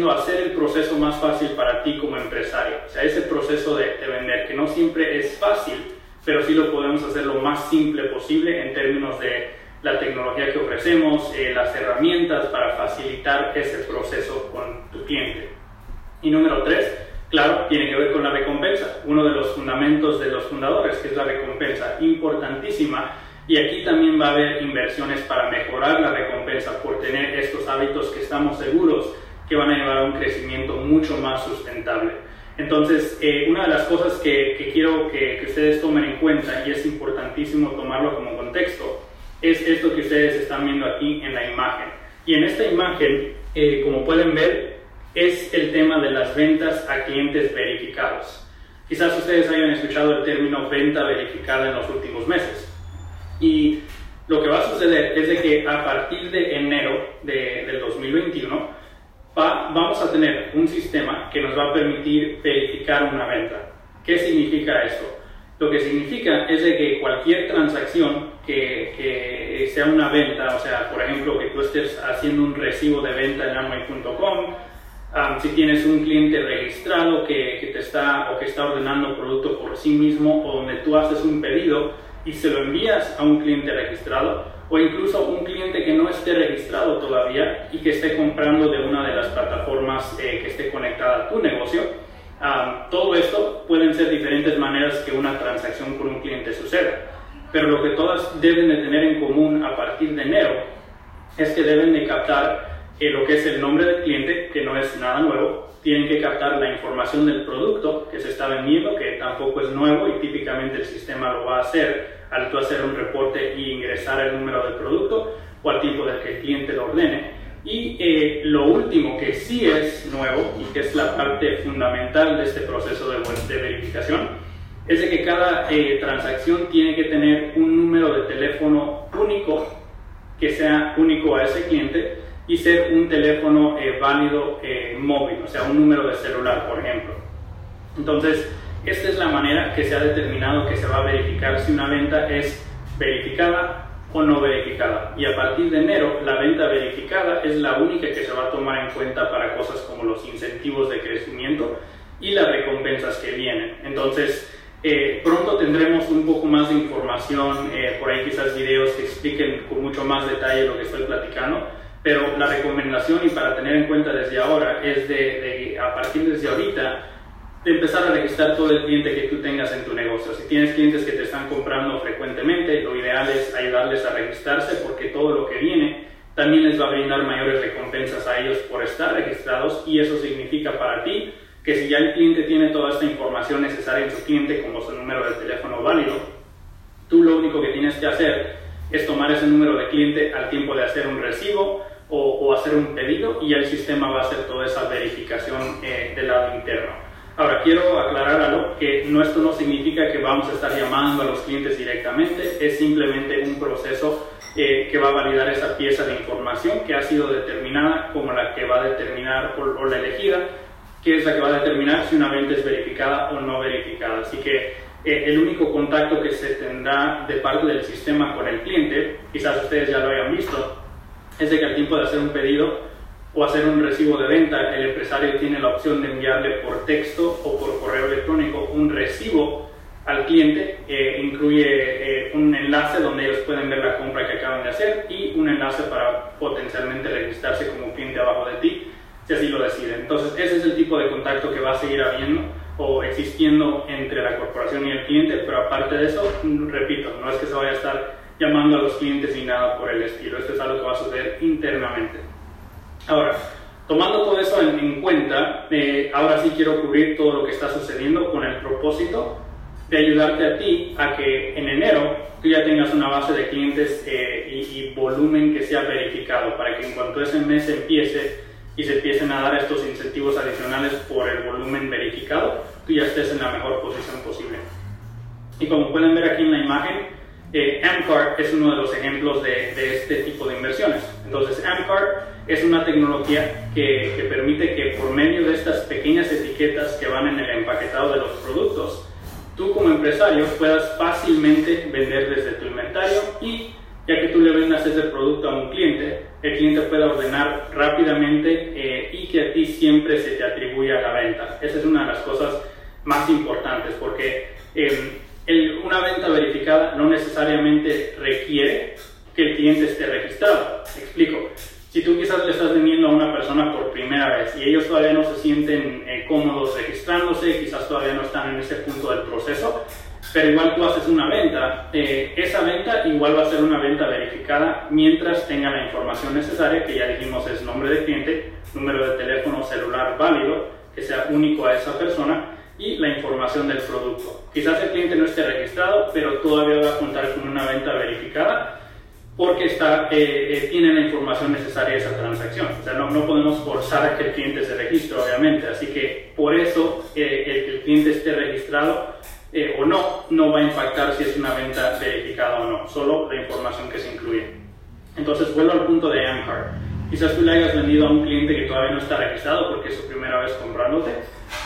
siendo hacer el proceso más fácil para ti como empresario. O sea, ese proceso de, de vender, que no siempre es fácil, pero sí lo podemos hacer lo más simple posible en términos de la tecnología que ofrecemos, eh, las herramientas para facilitar ese proceso con tu cliente. Y número tres, claro, tiene que ver con la recompensa, uno de los fundamentos de los fundadores, que es la recompensa, importantísima. Y aquí también va a haber inversiones para mejorar la recompensa por tener estos hábitos que estamos seguros que van a llevar a un crecimiento mucho más sustentable. Entonces, eh, una de las cosas que, quiero que, que, ustedes tomen en cuenta, y es importantísimo tomarlo como contexto, es esto que ustedes están viendo aquí en la imagen. Y en esta imagen, eh, como pueden ver, es el tema de las ventas a clientes verificados. Quizás ustedes hayan escuchado el término venta verificada en los últimos meses. Y lo que va a suceder es de que a partir de enero de, del 2021 va, vamos a tener un sistema que nos va a permitir verificar una venta. ¿Qué significa esto? Lo que significa es de que cualquier transacción que, que, sea una venta, o sea, por ejemplo, que tú estés haciendo un recibo de venta en Amway.com, si tienes un cliente registrado que, que, te está o que está ordenando producto por sí mismo o donde tú haces un pedido y se lo envías a un cliente registrado o incluso un cliente que no esté registrado todavía y que esté comprando de una de las plataformas eh, que esté conectada a tu negocio, todo esto pueden ser diferentes maneras que una transacción con un cliente suceda, pero lo que todas deben de tener en común a partir de enero es que deben de captar lo que es el nombre del cliente, que no es nada nuevo, tienen que captar la información del producto que se está vendiendo, que tampoco es nuevo y típicamente el sistema lo va a hacer al tú hacer un reporte y ingresar el número del producto o al tipo del que el cliente lo ordene. Y eh, lo último que sí es nuevo y que es la parte fundamental de este proceso de, de verificación es de que cada eh, transacción tiene que tener un número de teléfono único que sea único a ese cliente y ser un teléfono eh, válido móvil, o sea, un número de celular, por ejemplo. Entonces, esta es la manera que se ha determinado que se va a verificar si una venta es verificada o no verificada. Y a partir de enero, la venta verificada es la única que se va a tomar en cuenta para cosas como los incentivos de crecimiento y las recompensas que vienen. Entonces, eh, pronto tendremos un poco más de información, eh, por ahí quizás videos que expliquen con mucho más detalle lo que estoy platicando, pero la recomendación y para tener en cuenta desde ahora es de, de a partir desde ahorita, de empezar a registrar todo el cliente que tú tengas en tu negocio. Si tienes clientes que te están comprando frecuentemente, lo ideal es ayudarles a registrarse porque todo lo que viene también les va a brindar mayores recompensas a ellos por estar registrados y eso significa para ti que si ya el cliente tiene toda esta información necesaria en su cliente como su número de teléfono válido, tú lo único que tienes que hacer es tomar ese número de cliente al tiempo de hacer un recibo o, hacer un pedido y el sistema va a hacer toda esa verificación eh, del lado interno. Ahora, quiero aclarar algo, que no, esto no significa que vamos a estar llamando a los clientes directamente, es simplemente un proceso eh, que va a validar esa pieza de información que ha sido determinada como la que va a determinar, o, la elegida, que es la que va a determinar si una venta es verificada o no verificada. Así que eh, el único contacto que se tendrá de parte del sistema con el cliente, quizás ustedes ya lo hayan visto, es de que al tiempo de hacer un pedido, o hacer un recibo de venta, el empresario tiene la opción de enviarle por texto o por correo electrónico un recibo al cliente, que incluye eh, un enlace donde ellos pueden ver la compra que acaban de hacer y un enlace para potencialmente registrarse como cliente abajo de ti, si así lo deciden. Entonces, ese es el tipo de contacto que va a seguir habiendo o existiendo entre la corporación y el cliente, pero aparte de eso, repito, no es que se vaya a estar llamando a los clientes ni nada por el estilo, esto es algo que va a suceder internamente. Ahora, tomando todo eso en, cuenta, eh, ahora sí quiero cubrir todo lo que está sucediendo con el propósito de ayudarte a ti a que en enero tú ya tengas una base de clientes eh, y, volumen que sea verificado para que en cuanto ese mes empiece y se empiecen a dar estos incentivos adicionales por el volumen verificado, tú ya estés en la mejor posición posible. Y como pueden ver aquí en la imagen, eh, es uno de los ejemplos de, de, este tipo de inversiones. Entonces, Amcard es una tecnología que, que, permite que por medio de estas pequeñas etiquetas que van en el empaquetado de los productos, tú como empresario puedas fácilmente vender desde tu inventario y ya que tú le vendas ese producto a un cliente, el cliente puede ordenar rápidamente eh, y que a ti siempre se te atribuya la venta. Esa es una de las cosas más importantes porque em, una venta verificada no necesariamente requiere que el cliente esté registrado. explico. Si tú quizás le estás vendiendo a una persona por primera vez y ellos todavía no se sienten eh, cómodos registrándose, quizás todavía no están en ese punto del proceso, pero igual tú haces una venta, eh, esa venta igual va a ser una venta verificada mientras tenga la información necesaria, que ya dijimos es nombre de cliente, número de teléfono celular válido, que sea único a esa persona, y la información del producto. Quizás el cliente no esté registrado, pero todavía va a contar con una venta verificada porque está, eh, eh, tiene la información necesaria de esa transacción. O sea, no, no, podemos forzar a que el cliente se registre, obviamente. Así que por eso el cliente esté registrado o no, no va a impactar si es una venta verificada o no, solo la información que se incluye. Entonces, vuelvo al punto de Amcard. Quizás tú le hayas vendido a un cliente que todavía no está registrado porque es su primera vez comprándote.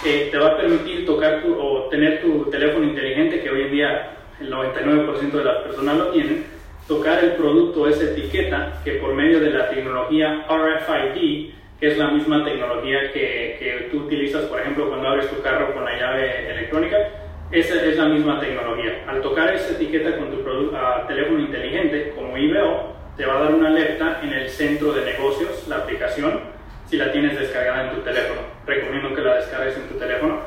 te va a permitir tocar tu, o tener tu teléfono inteligente, que hoy en día el 99% de las personas lo tienen, tocar el producto, esa etiqueta, que por medio de la tecnología RFID, que es la misma tecnología que, que tú utilizas, por ejemplo, cuando abres tu carro con la llave electrónica, esa es la misma tecnología. Al tocar esa etiqueta con tu teléfono inteligente, como IBO, te va a dar una alerta en el centro de negocios, la aplicación, si la tienes descargada en tu teléfono. Recomiendo que la descargues en tu teléfono.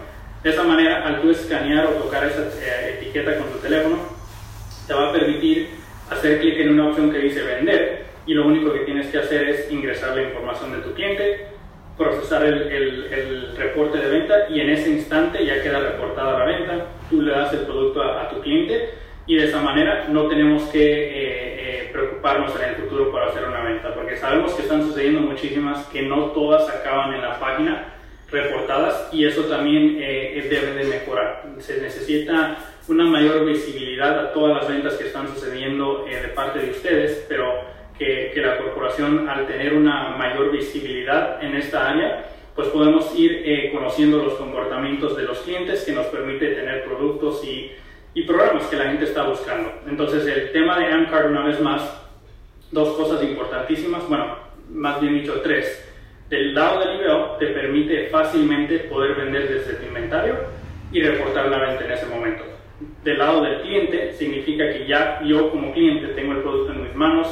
De esa manera, al tú escanear o tocar esa eh, etiqueta con tu teléfono, te va a permitir hacer clic en una opción que dice vender y lo único que tienes que hacer es ingresar la información de tu cliente, procesar el, el, reporte de venta y en ese instante ya queda reportada la venta, tú le das el producto a, tu cliente y de esa manera no tenemos que eh, eh, preocuparnos en el futuro por hacer una venta, porque sabemos que están sucediendo muchísimas que no todas acaban en la página reportadas y eso también eh, debe de mejorar. Se necesita una mayor visibilidad a todas las ventas que están sucediendo eh, de parte de ustedes, pero que, que, la corporación al tener una mayor visibilidad en esta área, pues podemos ir eh, conociendo los comportamientos de los clientes que nos permite tener productos y, y programas que la gente está buscando. Entonces el tema de Amcard una vez más, dos cosas importantísimas, bueno, más bien dicho tres. Del lado del IBO te permite fácilmente poder vender desde tu inventario y reportar la venta en ese momento del lado del cliente significa que ya yo como cliente tengo el producto en mis manos,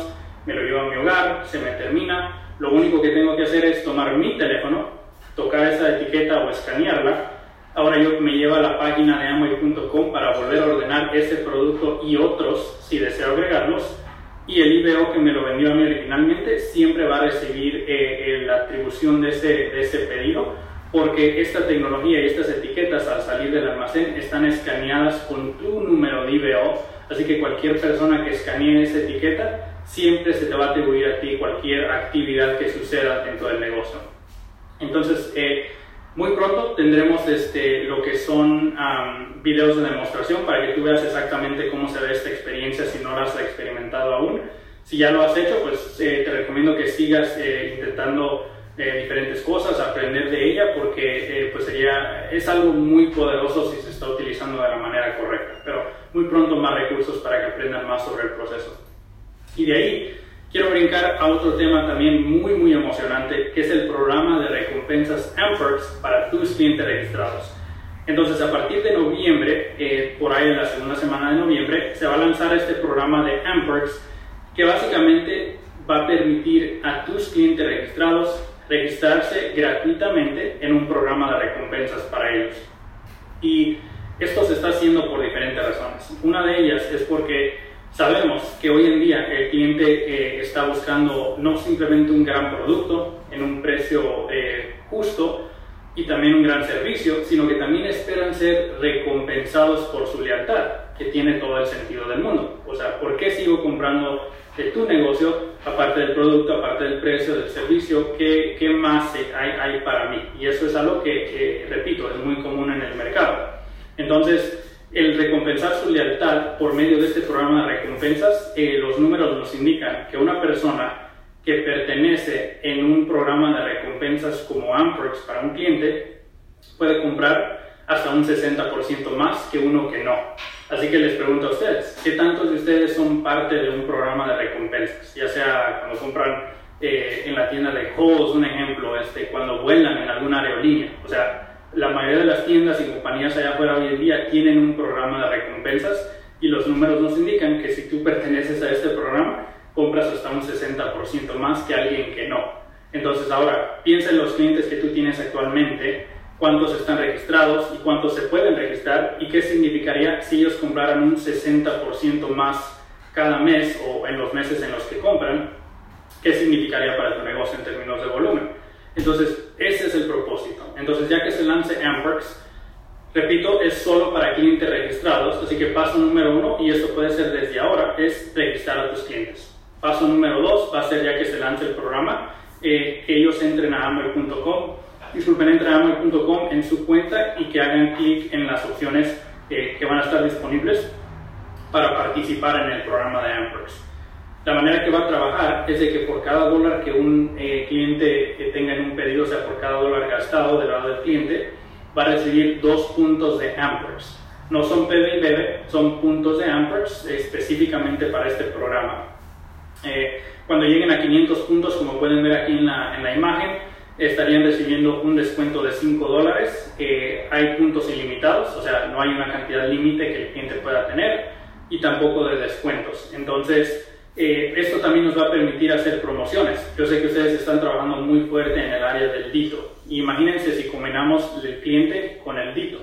me lo llevo a mi hogar, se me termina, lo único que tengo que hacer es tomar mi teléfono, tocar esa etiqueta o escanearla. Ahora yo me llevo a la página de Amway.com para volver a ordenar ese producto y otros si deseo agregarlos. Y el IBO que me lo vendió a mí originalmente siempre va a recibir eh, la atribución de ese, de ese pedido porque esta tecnología y estas etiquetas al salir del almacén están escaneadas con tu número de IBO, así que cualquier persona que escanee esa etiqueta siempre se te va a atribuir a ti cualquier actividad que suceda dentro del negocio. Entonces, eh, muy pronto tendremos este, lo que son videos de demostración para que tú veas exactamente cómo se ve esta experiencia si no la has experimentado aún. Si ya lo has hecho, pues eh, te recomiendo que sigas eh, intentando diferentes cosas, aprender de ella, porque eh, pues sería, es algo muy poderoso si se está utilizando de la manera correcta, pero muy pronto más recursos para que aprendan más sobre el proceso. Y de ahí quiero brincar a otro tema también muy muy emocionante, que es el programa de recompensas Amperks para tus clientes registrados. Entonces, a partir de noviembre, eh, por ahí en la segunda semana de noviembre, se va a lanzar este programa de Amperks que básicamente va a permitir a tus clientes registrados registrarse gratuitamente en un programa de recompensas para ellos. Y esto se está haciendo por diferentes razones. Una de ellas es porque sabemos que hoy en día el cliente eh, está buscando no simplemente un gran producto en un precio eh, justo y también un gran servicio, sino que también esperan ser recompensados por su lealtad, que tiene todo el sentido del mundo. O sea, ¿por qué sigo comprando de tu negocio, aparte del producto, aparte del precio, del servicio, ¿qué, qué más hay, hay, para mí? Y eso es algo que, repito, es muy común en el mercado. Entonces, el recompensar su lealtad por medio de este programa de recompensas, eh, los números nos indican que una persona que pertenece en un programa de recompensas como Amperks para un cliente puede comprar hasta un 60% más que uno que no. Así que les pregunto a ustedes, ¿qué tantos de ustedes son parte de un programa de recompensas? Ya sea cuando compran eh, en la tienda de Kohl's, un ejemplo, este, cuando vuelan en alguna aerolínea. O sea, la mayoría de las tiendas y compañías allá afuera hoy en día tienen un programa de recompensas y los números nos indican que si tú perteneces a este programa, compras hasta un 60% más que alguien que no. Entonces ahora, piensa en los clientes que tú tienes actualmente, cuántos están registrados y cuántos se pueden registrar y qué significaría si ellos compraran un 60% más cada mes o en los meses en los que compran, qué significaría para tu negocio en términos de volumen. Entonces, ese es el propósito. Entonces, ya que se lance Amperks, repito, es solo para clientes registrados, así que paso número uno, y esto puede ser desde ahora, es registrar a tus clientes. Paso número dos va a ser ya que se lance el programa, eh, que ellos entren a amway.com, disculpen, entren a amway.com en su cuenta y que hagan clic en las opciones eh, que van a estar disponibles para participar en el programa de Amperks. La manera que va a trabajar es de que por cada dólar que un eh, cliente tenga en un pedido, o sea, por cada dólar gastado del lado del cliente, va a recibir dos puntos de Amperks. No son PB y BB, son puntos de Amperks específicamente para este programa. Eh, cuando lleguen a 500 puntos, como pueden ver aquí en la, en la imagen, estarían recibiendo un descuento de 5 dólares. hay puntos ilimitados, o sea, no hay una cantidad límite que el cliente pueda tener y tampoco de descuentos. Entonces, eh, esto también nos va a permitir hacer promociones. Yo sé que ustedes están trabajando muy fuerte en el área del dito. Imagínense si combinamos el cliente con el dito.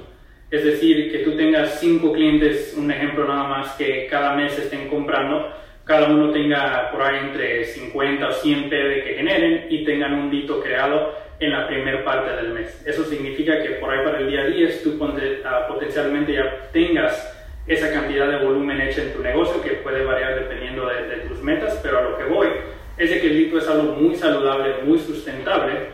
Es decir, que tú tengas 5 clientes, un ejemplo nada más, que cada mes estén comprando cada uno tenga por ahí entre 50 o 100 PB que generen y tengan un dito creado en la primera parte del mes. Eso significa que por ahí para el día 10 tú ah, potencialmente ya tengas esa cantidad de volumen hecha en tu negocio que puede variar dependiendo de, de tus metas, pero a lo que voy es de que el dito es algo muy saludable, muy sustentable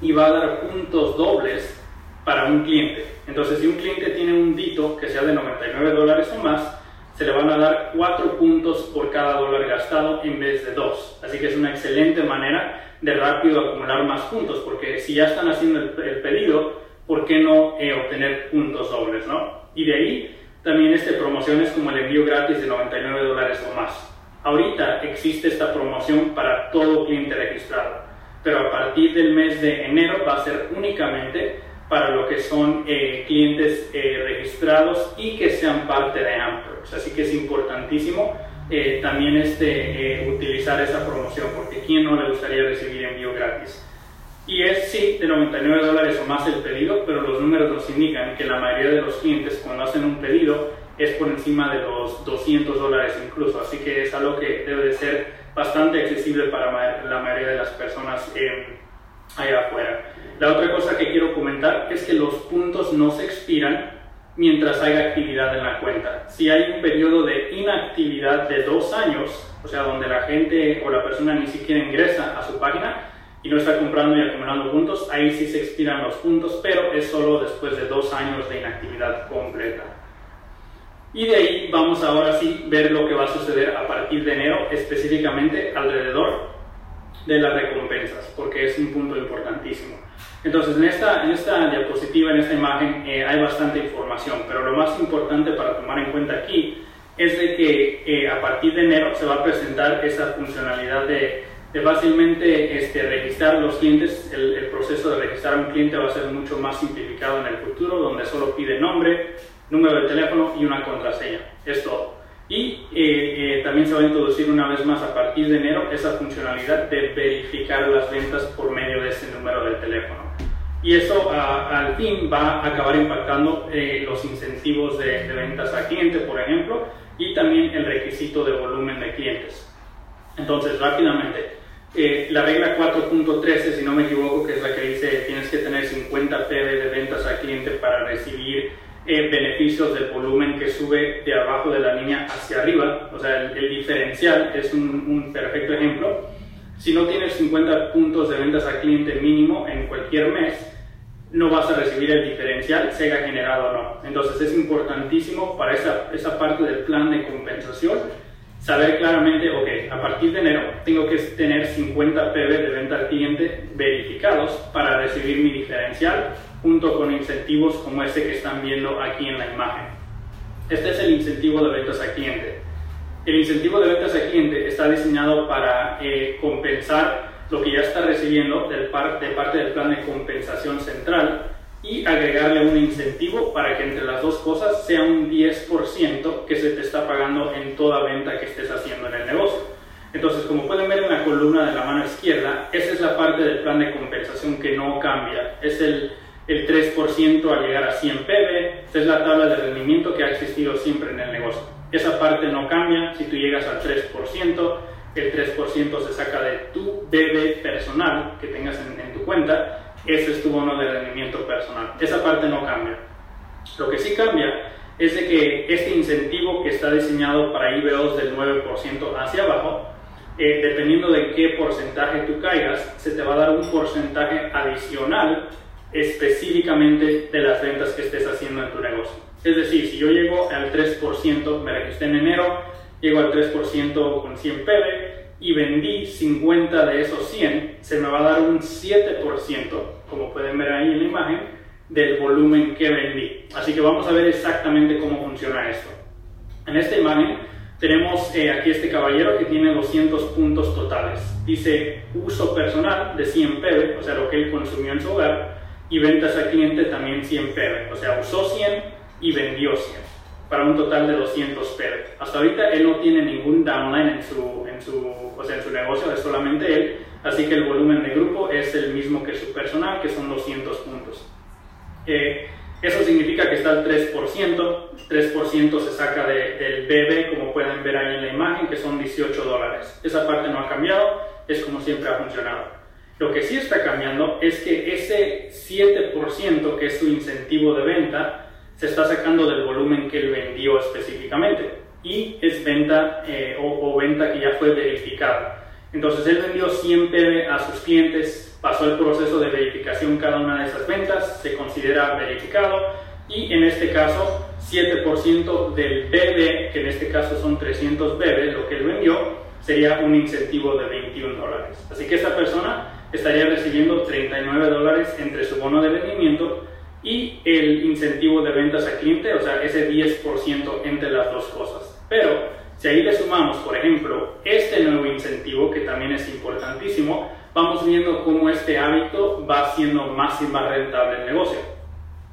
y va a dar puntos dobles para un cliente. Entonces, si un cliente tiene un dito que sea de 99 dólares o más, se le van a dar 4 puntos por cada dólar gastado en vez de 2. Así que es una excelente manera de rápido acumular más puntos, porque si ya están haciendo el, pedido, ¿por qué no eh, obtener puntos dobles? ¿no? Y de ahí también este promociones como el envío gratis de 99 dólares o más. Ahorita existe esta promoción para todo cliente registrado, pero a partir del mes de enero va a ser únicamente para lo que son eh, clientes eh, registrados y que sean parte de Amperx. Así que es importantísimo eh, también este, utilizar esa promoción porque ¿quién no le gustaría recibir envío gratis? Y es sí de 99 dólares o más el pedido, pero los números nos indican que la mayoría de los clientes cuando hacen un pedido es por encima de los 200 dólares incluso, así que es algo que debe de ser bastante accesible para la mayoría de las personas allá afuera. La otra cosa que quiero comentar es que los puntos no se expiran mientras haya actividad en la cuenta. Si hay un periodo de inactividad de dos años, o sea, donde la gente o la persona ni siquiera ingresa a su página y no está comprando y acumulando puntos, ahí sí se expiran los puntos, pero es solo después de dos años de inactividad completa. Y de ahí vamos ahora sí ver lo que va a suceder a partir de enero, específicamente alrededor de las recompensas, porque es un punto importantísimo. Entonces, en esta, en esta diapositiva, en esta imagen, eh, hay bastante información, pero lo más importante para tomar en cuenta aquí es de que eh, a partir de enero se va a presentar esa funcionalidad de, de fácilmente este, registrar los clientes. El, proceso de registrar un cliente va a ser mucho más simplificado en el futuro, donde solo pide nombre, número de teléfono y una contraseña. Es todo. Y eh, eh, también se va a introducir una vez más a partir de enero esa funcionalidad de verificar las ventas por medio de ese número de teléfono. Y eso al fin va a acabar impactando eh, los incentivos de, ventas a cliente, por ejemplo, y también el requisito de volumen de clientes. Entonces, rápidamente, la regla 4.13, si no me equivoco, que es la que dice tienes que tener 50 PB de ventas a cliente para recibir eh, beneficios del volumen que sube de abajo de la línea hacia arriba. O sea, el, diferencial es un, perfecto ejemplo. Si no tienes 50 puntos de ventas a cliente mínimo en cualquier mes, no vas a recibir el diferencial, sea generado o no. Entonces es importantísimo para esa, esa parte del plan de compensación saber claramente, ok, a partir de enero tengo que tener 50 PB de venta al cliente verificados para recibir mi diferencial junto con incentivos como este que están viendo aquí en la imagen. Este es el incentivo de ventas a cliente. El incentivo de ventas a cliente está diseñado para eh, compensar lo que ya está recibiendo del de parte del plan de compensación central y agregarle un incentivo para que entre las dos cosas sea un 10% que se te está pagando en toda venta que estés haciendo en el negocio. Entonces, como pueden ver en la columna de la mano izquierda, esa es la parte del plan de compensación que no cambia. Es el, el 3% al llegar a 100 PB, esa es la tabla de rendimiento que ha existido siempre en el negocio. Esa parte no cambia, si tú llegas al 3%, el 3% se saca de tu BB personal que tengas en, en tu cuenta, ese es tu bono de rendimiento personal. Esa parte no cambia. Lo que sí cambia es de que este incentivo que está diseñado para IBOs del 9% hacia abajo, eh, dependiendo de qué porcentaje tú caigas, se te va a dar un porcentaje adicional específicamente de las ventas que estés haciendo en tu negocio. Es decir, si yo llego al 3%, me registré en enero, llego al 3% con 100 PB y vendí 50 de esos 100, se me va a dar un 7%, como pueden ver ahí en la imagen, del volumen que vendí. Así que vamos a ver exactamente cómo funciona esto. En esta imagen tenemos eh, aquí este caballero que tiene 200 puntos totales. Dice uso personal de 100 PB, o sea, lo que él consumió en su hogar, y ventas al cliente también 100 PB, o sea, usó 100 y vendió 100, para un total de 200 PB. Hasta ahorita él no tiene ningún downline en su, en su, o sea, en su negocio, es solamente él, así que el volumen de grupo es el mismo que su personal, que son 200 puntos. Eh, eso significa que está al 3%, 3% se saca del BB, como pueden ver ahí en la imagen, que son 18 dólares. Esa parte no ha cambiado, es como siempre ha funcionado. Lo que sí está cambiando es que ese 7% que es su incentivo de venta, se está sacando del volumen que él vendió específicamente y es venta eh, o, venta que ya fue verificada. Entonces él vendió 100 PB a sus clientes pasó el proceso de verificación cada una de esas ventas, se considera verificado y en este caso 7% del BB, que en este caso son 300 BB, lo que él vendió, sería un incentivo de 21 dólares. Así que esta persona estaría recibiendo 39 dólares entre su bono de rendimiento y el incentivo de ventas a cliente, o sea, ese 10% entre las dos cosas. Pero si ahí le sumamos, por ejemplo, este nuevo incentivo, que también es importantísimo, vamos viendo cómo este hábito va siendo más y más rentable el negocio.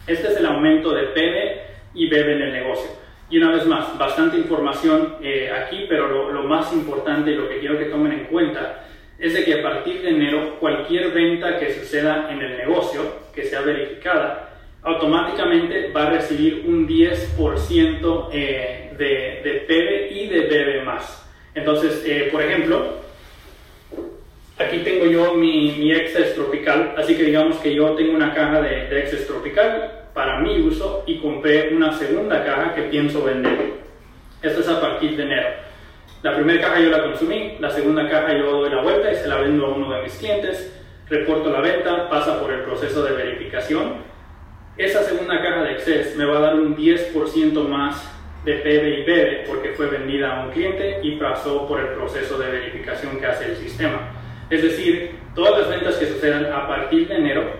Este es el aumento de PB y BB en el negocio. Y una vez más, bastante información eh, aquí, pero lo, lo, más importante y lo que quiero que tomen en cuenta es de que a partir de enero cualquier venta que suceda en el negocio, que sea verificada, automáticamente va a recibir un 10% eh, de, de PB y de BB más. Entonces, eh, por ejemplo, Aquí tengo yo mi, mi Tropical, así que digamos que yo tengo una caja de, de Tropical para mi uso y compré una segunda caja que pienso vender. Esto es a partir de enero. La primera caja yo la consumí, la segunda caja yo doy la vuelta y se la vendo a uno de mis clientes, reporto la venta, pasa por el proceso de verificación. Esa segunda caja de Excess me va a dar un 10% más de PB y BB porque fue vendida a un cliente y pasó por el proceso de verificación que hace el sistema. Es decir, todas las ventas que sucedan a partir de enero,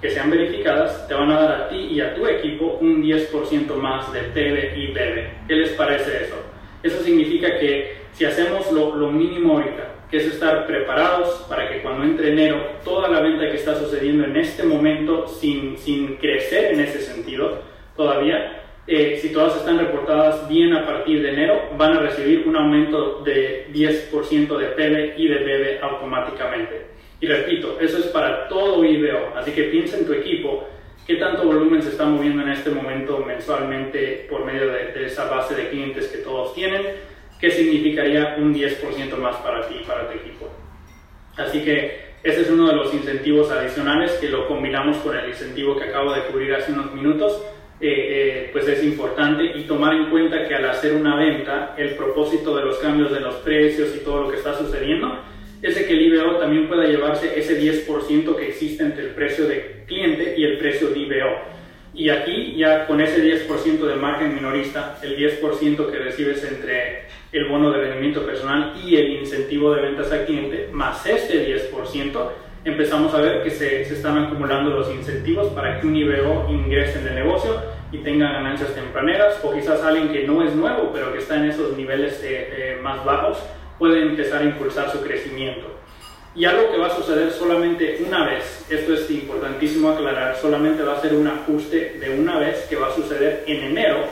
que sean verificadas, te van a dar a ti y a tu equipo un 10% más de PB y BB. ¿Qué les parece eso? Eso significa que si hacemos lo, lo mínimo ahorita, es estar preparados para que cuando entre enero toda la venta que está sucediendo en este momento sin, sin crecer en ese sentido todavía, eh, si todas están reportadas bien a partir de enero, van a recibir un aumento de 10% de PB y de BB automáticamente. Y repito, eso es para todo IBO, así que piensa en tu equipo qué tanto volumen se está moviendo en este momento mensualmente por medio de, esa base de clientes que todos tienen, qué significaría un 10% más para ti y para tu equipo. Así que ese es uno de los incentivos adicionales que lo combinamos con el incentivo que acabo de cubrir hace unos minutos eh, eh, pues es importante y tomar en cuenta que al hacer una venta, el propósito de los cambios de los precios y todo lo que está sucediendo es que el IBO también pueda llevarse ese 10% que existe entre el precio de cliente y el precio de IBO. Y aquí ya con ese 10% de margen minorista, el 10% que recibes entre el bono de rendimiento personal y el incentivo de ventas al cliente, más este 10%, empezamos a ver que se, se están acumulando los incentivos para que un IBO ingrese en el negocio y tenga ganancias tempraneras, o quizás alguien que no es nuevo, pero que está en esos niveles eh, eh, más bajos, puede empezar a impulsar su crecimiento. Y algo que va a suceder solamente una vez, esto es importantísimo aclarar, solamente va a ser un ajuste de una vez que va a suceder en enero,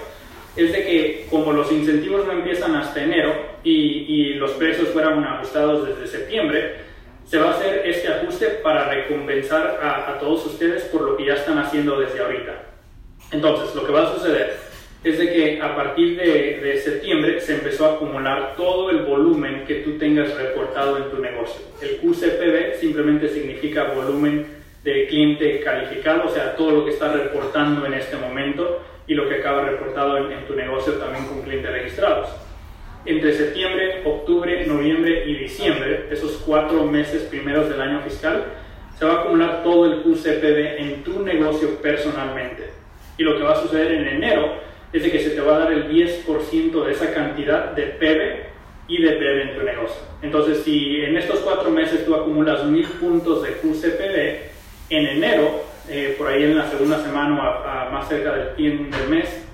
es de que como los incentivos no empiezan hasta enero y, y los precios fueron ajustados desde septiembre, se va a hacer este ajuste para recompensar a, a todos ustedes por lo que ya están haciendo desde ahorita. Entonces, lo que va a suceder es de que a partir de, de, septiembre se empezó a acumular todo el volumen que tú tengas reportado en tu negocio. El QCPB simplemente significa volumen de cliente calificado, o sea, todo lo que está reportando en este momento y lo que acaba reportado en, en tu negocio también con clientes registrados. Entre septiembre, octubre, noviembre y diciembre, esos cuatro meses primeros del año fiscal, se va a acumular todo el QCPB en tu negocio personalmente. Y lo que va a suceder en enero es de que se te va a dar el 10% de esa cantidad de PB y de PB en tu negocio. Entonces, si en estos cuatro meses tú acumulas mil puntos de QCPB, en enero, eh, por ahí en la segunda semana o a, a más cerca del fin del mes,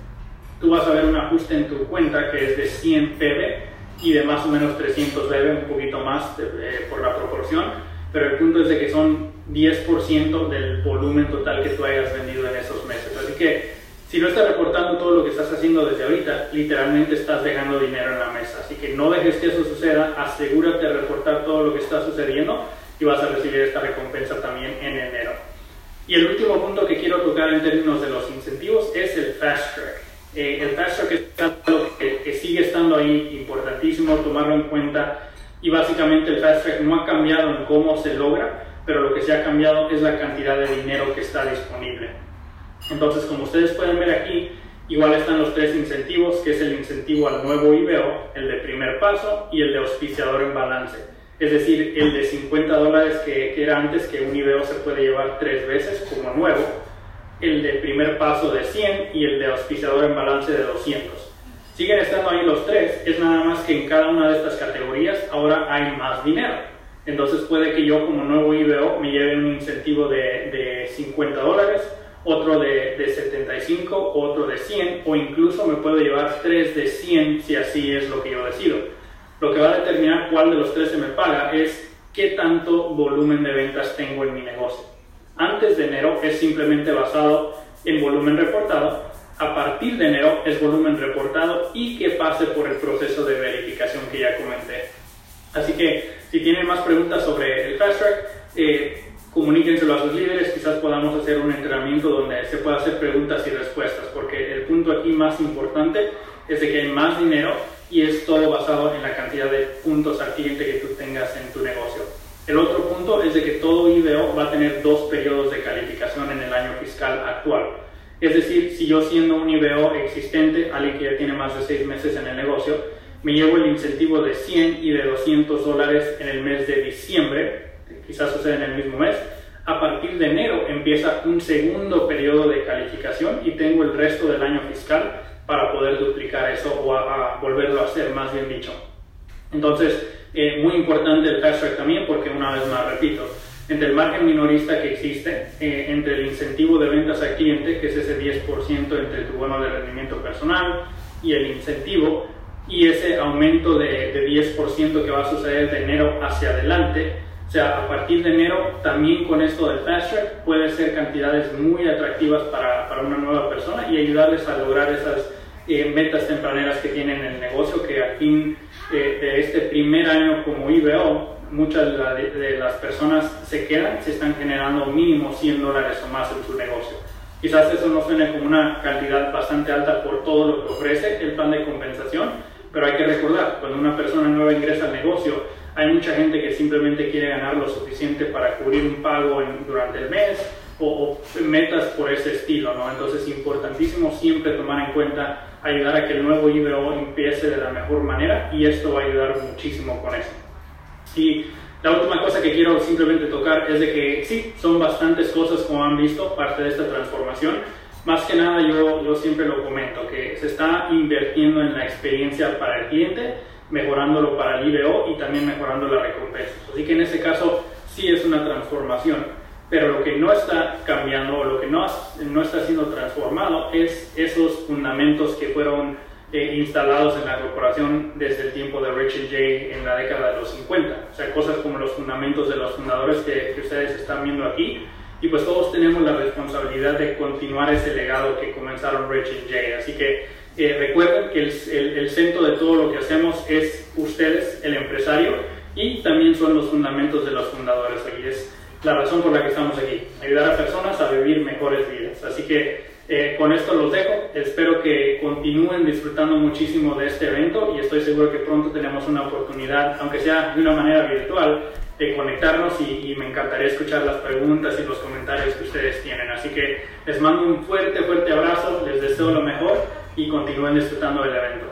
tú vas a ver un ajuste en tu cuenta que es de 100 PB y de más o menos 300 BB, un poquito más de, eh, por la proporción, pero el punto es de que son 10% del volumen total que tú hayas vendido en esos meses. Así que si no estás reportando todo lo que estás haciendo desde ahorita, literalmente estás dejando dinero en la mesa. Así que no dejes que eso suceda, asegúrate de reportar todo lo que está sucediendo y vas a recibir esta recompensa también en enero. Y el último punto que quiero tocar en términos de los incentivos es el fast track. Eh, el fast track es algo que, que sigue estando ahí, importantísimo tomarlo en cuenta. Y básicamente el fast track no ha cambiado en cómo se logra, pero lo que se ha cambiado es la cantidad de dinero que está disponible. Entonces, como ustedes pueden ver aquí, igual están los tres incentivos, que es el incentivo al nuevo IBO, el de primer paso y el de auspiciador en balance. Es decir, el de 50 dólares que, era antes, que un IBO se puede llevar tres veces como nuevo, el de primer paso de 100 y el de auspiciador en balance de 200. Siguen estando ahí los tres, es nada más que en cada una de estas categorías ahora hay más dinero. Entonces puede que yo como nuevo IBO me lleve un incentivo de, de 50 dólares, otro de, de, 75, otro de 100 o incluso me puedo llevar tres de 100 si así es lo que yo decido. Lo que va a determinar cuál de los tres se me paga es qué tanto volumen de ventas tengo en mi negocio. Antes de enero es simplemente basado en volumen reportado, a partir de enero es volumen reportado y que pase por el proceso de verificación que ya comenté. Así que si tienen más preguntas sobre el Fast Track, eh, comuníquenselo a sus líderes, quizás podamos hacer un entrenamiento donde se pueda hacer preguntas y respuestas, porque el punto aquí más importante es de que hay más dinero y es todo basado en la cantidad de puntos al cliente que tú tengas en tu negocio. El otro punto es de que todo IBO va a tener dos periodos de calificación en el año fiscal actual. Es decir, si yo siendo un IBO existente, alguien que ya tiene más de seis meses en el negocio, me llevo el incentivo de 100 y de 200 dólares en el mes de diciembre, quizás sucede en el mismo mes, a partir de enero empieza un segundo periodo de calificación y tengo el resto del año fiscal para poder duplicar eso o a, a volverlo a hacer, más bien dicho. Entonces, eh, muy importante el track también porque una vez más repito, entre el margen minorista que existe, eh, entre el incentivo de ventas al cliente, que es ese 10% entre tu bono de rendimiento personal y el incentivo, y ese aumento de, de 10% que va a suceder de enero hacia adelante, o sea, a partir de enero, también con esto del Fast Track, puede ser cantidades muy atractivas para, para una nueva persona y ayudarles a lograr esas metas tempraneras que tienen en el negocio, que a fin eh, de este primer año como IBO, muchas de, la, de, las personas se quedan, se están generando mínimo 100 dólares o más en su negocio. Quizás eso no suene como una cantidad bastante alta por todo lo que ofrece el plan de compensación, pero hay que recordar, cuando una persona nueva ingresa al negocio, hay mucha gente que simplemente quiere ganar lo suficiente para cubrir un pago durante el mes o, o, metas por ese estilo, ¿no? Entonces es importantísimo siempre tomar en cuenta ayudar a que el nuevo IBO empiece de la mejor manera y esto va a ayudar muchísimo con eso. Y la última cosa que quiero simplemente tocar es de que sí, son bastantes cosas como han visto, parte de esta transformación. Más que nada yo, yo siempre lo comento, que se está invirtiendo en la experiencia para el cliente, mejorándolo para el IBO y también mejorando la recompensa. Así que en ese caso sí es una transformación, pero lo que no está cambiando o lo que no, no está siendo transformado es esos fundamentos que fueron eh, instalados en la corporación desde el tiempo de Richard Jay en la década de los 50. O sea, cosas como los fundamentos de los fundadores que, que ustedes están viendo aquí. Y pues todos tenemos la responsabilidad de continuar ese legado que comenzaron Richard Jay. Así que eh, recuerden que el, el, centro de todo lo que hacemos es ustedes, el empresario, y también son los fundamentos de los fundadores. Y es la razón por la que estamos aquí, ayudar a personas a vivir mejores vidas. Así que eh, con esto los dejo. Espero que continúen disfrutando muchísimo de este evento y estoy seguro que pronto tenemos una oportunidad, aunque sea de una manera virtual, de conectarnos y, y, me encantaría escuchar las preguntas y los comentarios que ustedes tienen. Así que les mando un fuerte, fuerte abrazo, les deseo lo mejor y continúen disfrutando del evento.